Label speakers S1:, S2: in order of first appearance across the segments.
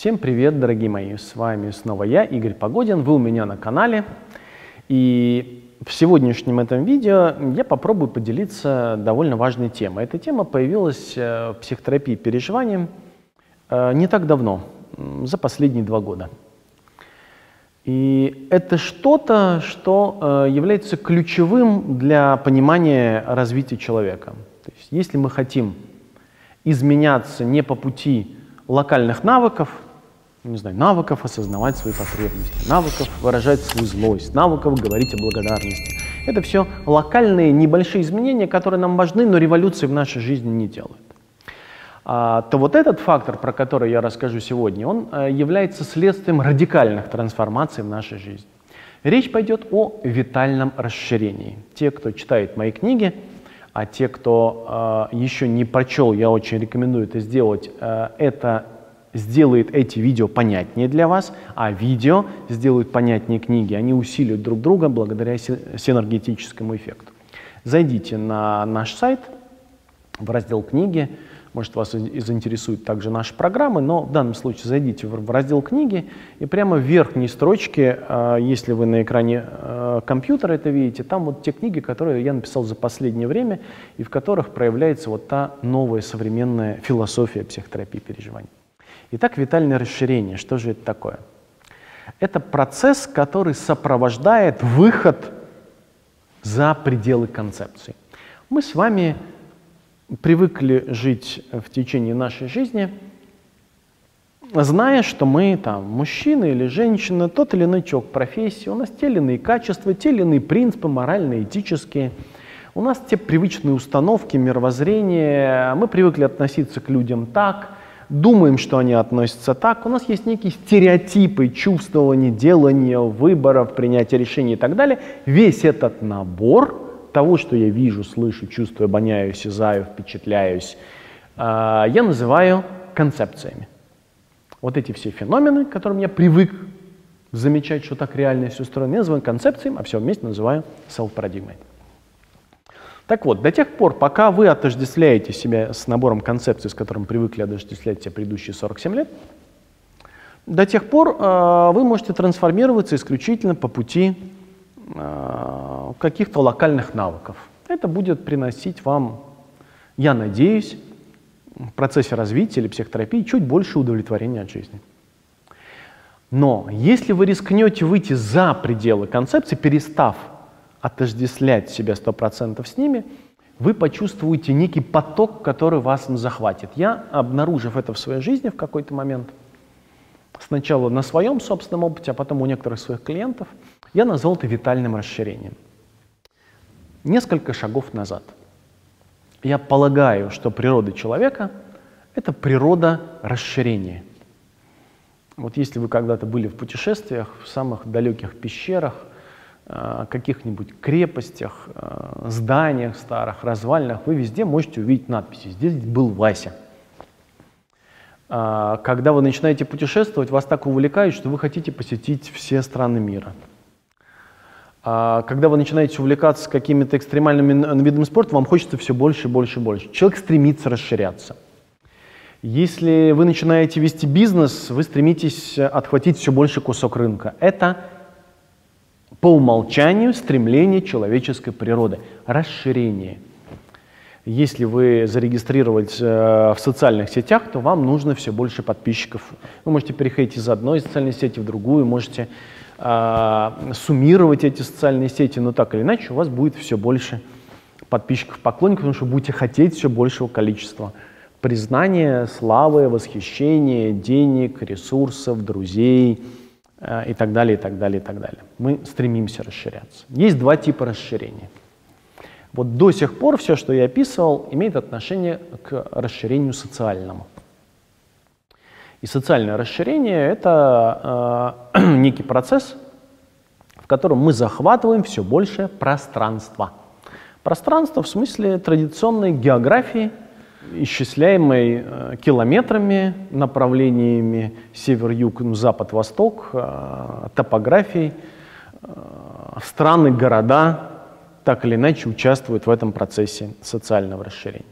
S1: Всем привет, дорогие мои! С вами снова я, Игорь Погодин. Вы у меня на канале. И в сегодняшнем этом видео я попробую поделиться довольно важной темой. Эта тема появилась э, в психотерапии переживанием э, не так давно, за последние два года. И это что-то, что э, является ключевым для понимания развития человека. То есть если мы хотим изменяться не по пути локальных навыков, не знаю, навыков осознавать свои потребности, навыков выражать свою злость, навыков говорить о благодарности. Это все локальные небольшие изменения, которые нам важны, но революции в нашей жизни не делают. А, то вот этот фактор, про который я расскажу сегодня, он э, является следствием радикальных трансформаций в нашей жизни. Речь пойдет о витальном расширении. Те, кто читает мои книги, а те, кто э, еще не прочел, я очень рекомендую это сделать. Э, это сделает эти видео понятнее для вас, а видео сделают понятнее книги. Они усиливают друг друга благодаря синергетическому эффекту. Зайдите на наш сайт в раздел «Книги», может, вас заинтересуют также наши программы, но в данном случае зайдите в раздел «Книги» и прямо в верхней строчке, а, если вы на экране а, компьютера это видите, там вот те книги, которые я написал за последнее время и в которых проявляется вот та новая современная философия психотерапии переживаний. Итак, витальное расширение. Что же это такое? Это процесс, который сопровождает выход за пределы концепции. Мы с вами привыкли жить в течение нашей жизни, зная, что мы там мужчина или женщина, тот или иной человек профессии, у нас те или иные качества, те или иные принципы моральные, этические, у нас те привычные установки, мировоззрения, мы привыкли относиться к людям так, думаем, что они относятся так, у нас есть некие стереотипы, чувствования, делания, выборов, принятия решений и так далее. Весь этот набор того, что я вижу, слышу, чувствую, обоняю, осязаю, впечатляюсь, а, я называю концепциями. Вот эти все феномены, к которым я привык замечать, что так реальность устроена, я называю концепциями, а все вместе называю селф-парадигмой. Так вот, до тех пор, пока вы отождествляете себя с набором концепций, с которым привыкли отождествлять себя предыдущие 47 лет, до тех пор э, вы можете трансформироваться исключительно по пути э, каких-то локальных навыков. Это будет приносить вам, я надеюсь, в процессе развития или психотерапии чуть больше удовлетворения от жизни. Но если вы рискнете выйти за пределы концепции, перестав отождествлять себя 100% с ними, вы почувствуете некий поток, который вас захватит. Я, обнаружив это в своей жизни в какой-то момент, сначала на своем собственном опыте, а потом у некоторых своих клиентов, я назвал это витальным расширением. Несколько шагов назад. Я полагаю, что природа человека — это природа расширения. Вот если вы когда-то были в путешествиях, в самых далеких пещерах, каких-нибудь крепостях, э, зданиях старых, развалинах, вы везде можете увидеть надписи «Здесь был Вася». Э, когда вы начинаете путешествовать, вас так увлекает, что вы хотите посетить все страны мира. Когда вы начинаете увлекаться какими-то экстремальными видами спорта, вам хочется все больше и больше и больше. Человек стремится расширяться. Если вы начинаете вести бизнес, вы стремитесь отхватить все больше кусок рынка. Это по умолчанию стремление человеческой природы, расширение. Если вы зарегистрировались э, в социальных сетях, то вам нужно все больше подписчиков. Вы можете переходить из одной социальной сети в другую, можете э, суммировать эти социальные сети, но так или иначе у вас будет все больше подписчиков, поклонников, потому что будете хотеть все большего количества признания, славы, восхищения, денег, ресурсов, друзей, и так далее, и так далее, и так далее. Мы стремимся расширяться. Есть два типа расширения. Вот до сих пор все, что я описывал, имеет отношение к расширению социальному. И социальное расширение — это э, некий процесс, в котором мы захватываем все больше пространства. Пространство в смысле традиционной географии — исчисляемой э, километрами, направлениями север-юг, запад-восток, э, топографией. Э, страны, города так или иначе участвуют в этом процессе социального расширения.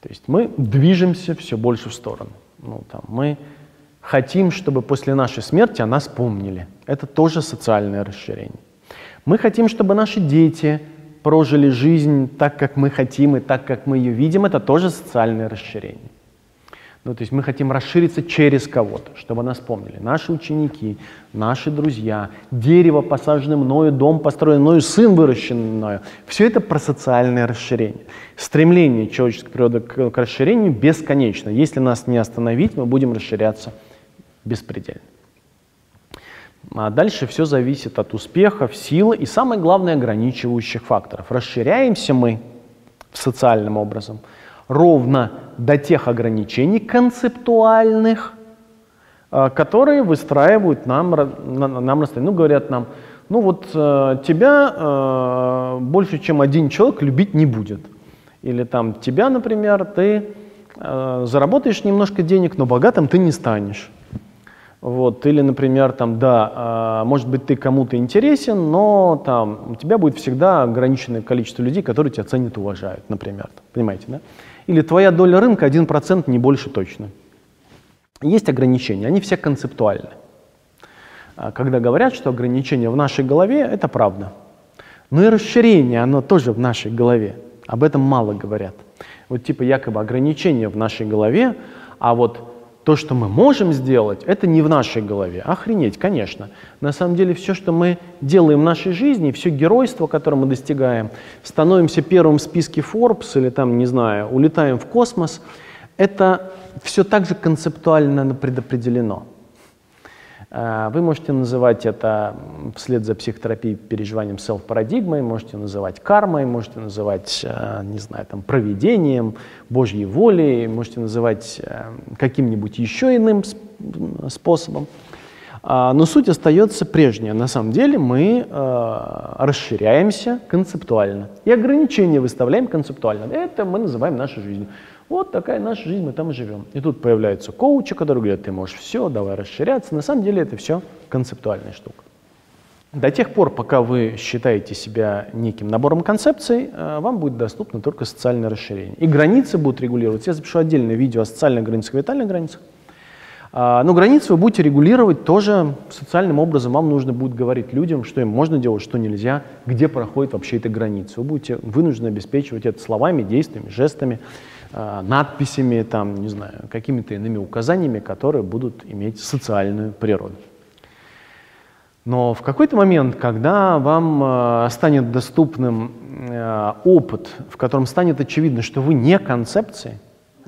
S1: То есть мы движемся все больше в сторону. Ну, там, мы хотим, чтобы после нашей смерти о нас помнили. Это тоже социальное расширение. Мы хотим, чтобы наши дети прожили жизнь так, как мы хотим и так, как мы ее видим. Это тоже социальное расширение. Ну, то есть мы хотим расшириться через кого-то, чтобы нас помнили. Наши ученики, наши друзья, дерево, посаженное мною, дом, построенный мною, сын, выращенный мною. Все это про социальное расширение. Стремление человеческой природы к, к расширению бесконечно. Если нас не остановить, мы будем расширяться беспредельно. А дальше все зависит от успехов, силы и, самое главное, ограничивающих факторов. Расширяемся мы социальным образом – ровно до тех ограничений концептуальных, э, которые выстраивают нам, нам настроение. Ну, говорят нам, ну вот э, тебя э, больше, чем один человек любить не будет. Или там тебя, например, ты заработаешь немножко денег, но богатым ты не станешь. Вот, или, например, там, да, может быть, ты кому-то интересен, но там у тебя будет всегда ограниченное количество людей, которые тебя ценят и уважают, например. Понимаете, да? или твоя доля рынка 1% не больше точно. Есть ограничения, они все концептуальны. А когда говорят, что ограничения в нашей голове, это правда. Но и расширение, оно тоже в нашей голове. Об этом мало говорят. Вот типа якобы ограничения в нашей голове, а вот то, что мы можем сделать, это не в нашей голове. Охренеть, конечно. На самом деле все, что мы делаем в нашей жизни, все геройство, которое мы достигаем, становимся первым в списке Forbes или там, не знаю, улетаем в космос, это все так же концептуально предопределено. А, вы можете называть это вслед за психотерапией переживанием селф-парадигмой, можете называть кармой, можете называть, а, не знаю, там, проведением, Божьей волей, можете называть а, каким-нибудь еще иным способом. Но суть остается прежняя. На самом деле мы расширяемся концептуально и ограничения выставляем концептуально. Это мы называем нашей жизнью. Вот такая наша жизнь, мы там и живем. И тут появляются коучи, которые говорят, ты можешь все, давай расширяться. На самом деле это все концептуальная штука. До тех пор, пока вы считаете себя неким набором концепций, э, вам будет доступно только социальное расширение. И границы будут регулироваться. Я запишу отдельное видео о социальных границах и витальных границах. А, но границы вы будете регулировать тоже социальным образом. Вам нужно будет говорить людям, что им можно делать, что нельзя, где проходит вообще эта граница. Вы будете вынуждены обеспечивать это словами, действиями, жестами. Э, надписями, там, не знаю, какими-то иными указаниями, которые будут иметь социальную природу. Но в какой-то момент, когда вам э, станет доступным э, опыт, в котором станет очевидно, что вы не концепции,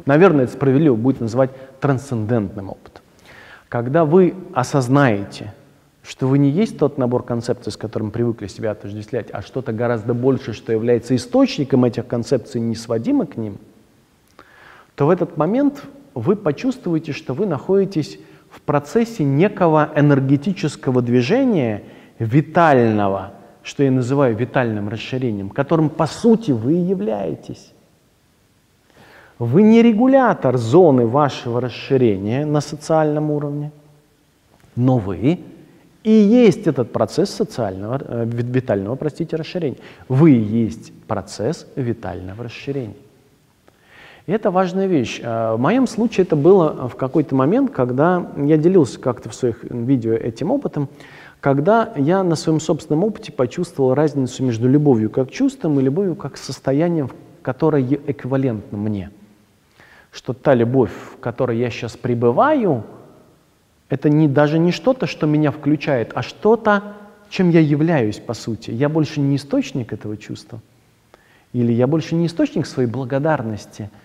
S1: наверное, это справедливо будет называть трансцендентным опытом. Когда вы осознаете, что вы не есть тот набор концепций, с которым привыкли себя отождествлять, а что-то гораздо больше, что является источником этих концепций, не сводимо к ним – то в этот момент вы почувствуете, что вы находитесь процессе некого энергетического движения, витального, что я называю витальным расширением, которым по сути вы и являетесь. Вы не регулятор зоны вашего расширения на социальном уровне, но вы и есть этот процесс социального, э, витального, простите, расширения. Вы и есть процесс витального расширения. И это важная вещь. А, в моем случае это было в какой-то момент, когда я делился как-то в своих видео этим опытом, когда я на своем собственном опыте почувствовал разницу между любовью как чувством и любовью как состоянием, которое эквивалентно мне. Что та любовь, в которой я сейчас пребываю, это не, даже не что-то, что меня включает, а что-то, чем я являюсь, по сути. Я больше не источник этого чувства. Или я больше не источник своей благодарности –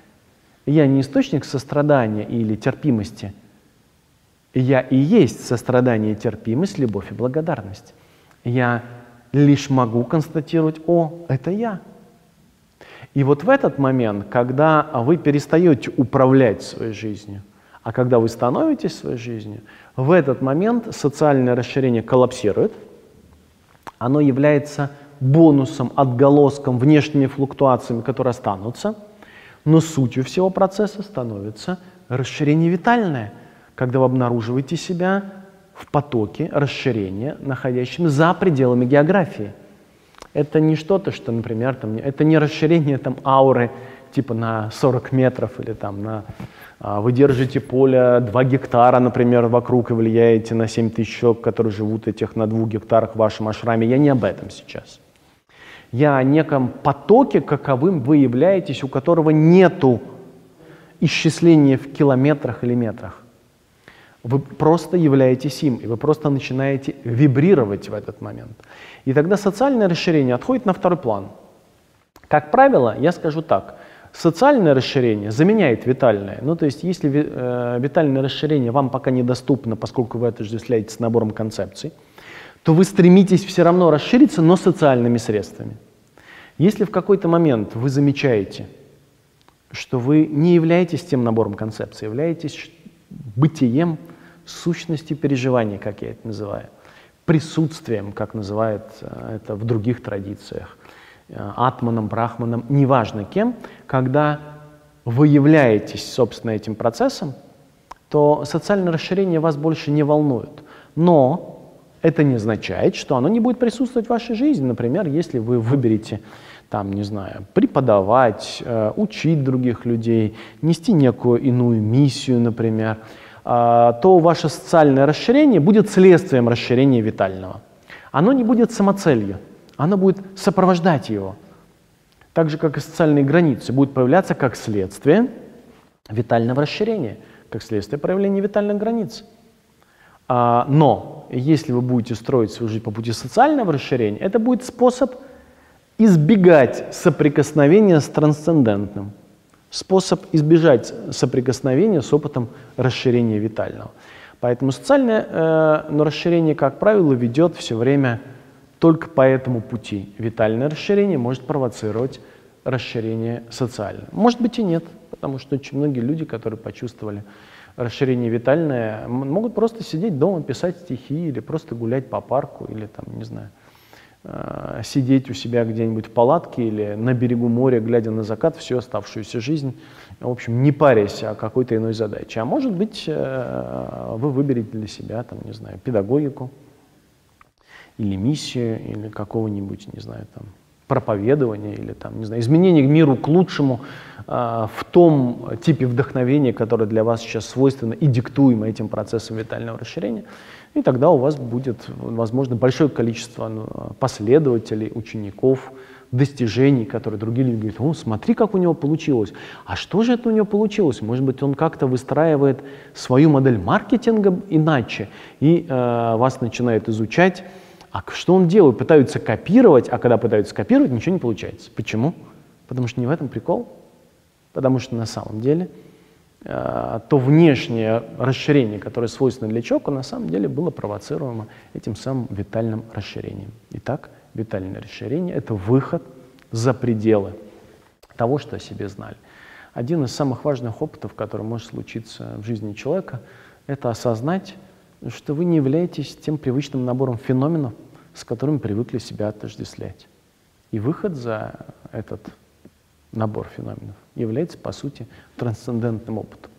S1: я не источник сострадания или терпимости. Я и есть сострадание, терпимость, любовь и благодарность. Я лишь могу констатировать, о, это я. И вот в этот момент, когда вы перестаете управлять своей жизнью, а когда вы становитесь своей жизнью, в этот момент социальное расширение коллапсирует, оно является бонусом, отголоском, внешними флуктуациями, которые останутся – но сутью всего процесса становится расширение витальное, когда вы обнаруживаете себя в потоке расширения, находящем за пределами географии. Это не что-то, что, например, там, это не расширение там, ауры типа на 40 метров или там на... А, вы держите поле 2 гектара, например, вокруг и влияете на 7 тысяч человек, которые живут этих на 2 гектарах в вашем ашраме. Я не об этом сейчас. Я о неком потоке, каковым вы являетесь, у которого нету исчисления в километрах или метрах. Вы просто являетесь им, и вы просто начинаете вибрировать в этот момент. И тогда социальное расширение отходит на второй план. Как правило, я скажу так, социальное расширение заменяет витальное. Ну, то есть, если э, витальное расширение вам пока недоступно, поскольку вы отождествляете с набором концепций, то вы стремитесь все равно расшириться, но социальными средствами. Если в какой-то момент вы замечаете, что вы не являетесь тем набором концепций, являетесь бытием, сущностью переживания, как я это называю, присутствием, как называют э, это в других традициях, э, атманом, брахманом, неважно кем, когда вы являетесь, собственно, этим процессом, то социальное расширение вас больше не волнует. Но это не означает, что оно не будет присутствовать в вашей жизни. Например, если вы выберете там, не знаю, преподавать, э, учить других людей, нести некую иную миссию, например, э, то ваше социальное расширение будет следствием расширения витального. Оно не будет самоцелью, оно будет сопровождать его. Так же, как и социальные границы, будут появляться как следствие витального расширения, как следствие проявления витальных границ. А, но если вы будете строить свою жизнь по пути социального расширения, это будет способ избегать соприкосновения с трансцендентным. Способ избежать соприкосновения с опытом расширения витального. Поэтому социальное э, расширение, как правило, ведет все время только по этому пути. Витальное расширение может провоцировать расширение социальное. Может быть и нет, потому что очень многие люди, которые почувствовали расширение витальное, могут просто сидеть дома, писать стихи или просто гулять по парку или там, не знаю, Э, сидеть у себя где-нибудь в палатке или на берегу моря, глядя на закат всю оставшуюся жизнь, в общем, не парясь о какой-то иной задаче. А может быть, э, вы выберете для себя, там, не знаю, педагогику или миссию, или какого-нибудь, не знаю, там, проповедования или там, не знаю, изменения миру к лучшему э, в том типе вдохновения, которое для вас сейчас свойственно и диктуемо этим процессом витального расширения – и тогда у вас будет, возможно, большое количество ну, последователей, учеников, достижений, которые другие люди говорят, о, смотри, как у него получилось. А что же это у него получилось? Может быть, он как-то выстраивает свою модель маркетинга иначе, и э, вас начинает изучать, а что он делает? Пытаются копировать, а когда пытаются копировать, ничего не получается. Почему? Потому что не в этом прикол. Потому что на самом деле Э, то внешнее расширение, которое свойственно для чока, на самом деле было провоцируемо этим самым витальным расширением. Итак, витальное расширение – это выход за пределы того, что о себе знали. Один из самых важных опытов, который может случиться в жизни человека, это осознать, что вы не являетесь тем привычным набором феноменов, с которыми привыкли себя отождествлять. И выход за этот набор феноменов, является, по сути, трансцендентным опытом.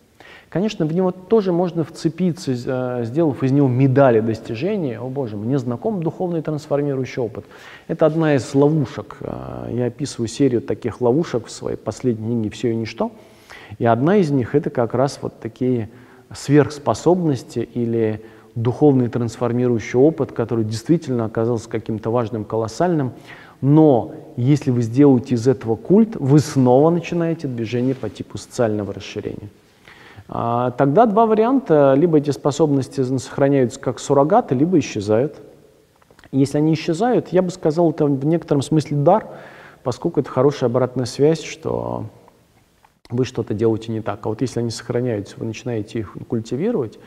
S1: Конечно, в него тоже можно вцепиться, э, сделав из него медали достижения. О боже, мне знаком духовный трансформирующий опыт. Это одна из ловушек. Э, я описываю серию таких ловушек в своей последней книге «Все и ничто». И одна из них – это как раз вот такие сверхспособности или духовный трансформирующий опыт, который действительно оказался каким-то важным, колоссальным, но если вы сделаете из этого культ, вы снова начинаете движение по типу социального расширения. А, тогда два варианта. Либо эти способности сохраняются как суррогаты, либо исчезают. Если они исчезают, я бы сказал, это в некотором смысле дар, поскольку это хорошая обратная связь, что вы что-то делаете не так. А вот если они сохраняются, вы начинаете их культивировать,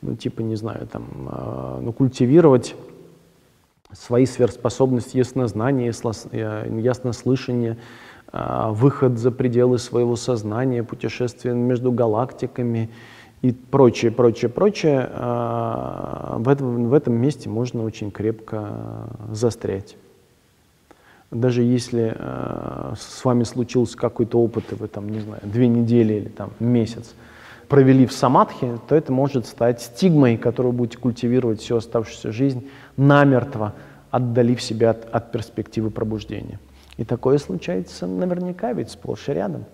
S1: ну, типа, не знаю, там, э, ну, культивировать свои сверхспособности, яснознание, э, яснослышание, а, выход за пределы своего сознания, путешествие между галактиками и прочее, прочее, прочее, а, в этом, в этом месте можно очень крепко застрять. Даже если э, с вами случился какой-то опыт, и вы там, не знаю, две недели или там месяц провели в самадхи, то это может стать стигмой, которую будете культивировать всю оставшуюся жизнь намертво, отдалив себя от, от перспективы пробуждения. И такое случается наверняка, ведь сплошь и рядом.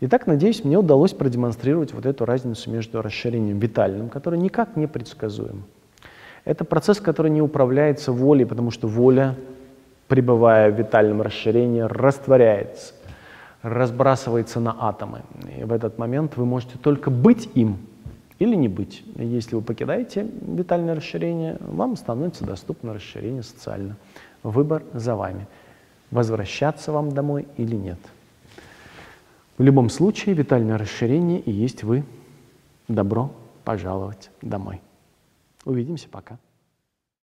S1: Итак, надеюсь, мне удалось продемонстрировать вот эту разницу между расширением витальным, которое никак не предсказуем. Это процесс, который не управляется волей, потому что воля, пребывая в витальном расширении, растворяется, разбрасывается на атомы. И в этот момент вы можете только быть им или не быть. Если вы покидаете витальное расширение, вам становится доступно расширение социально. Выбор за вами. Возвращаться вам домой или нет. В любом случае, витальное расширение и есть вы. Добро пожаловать домой. Увидимся, пока.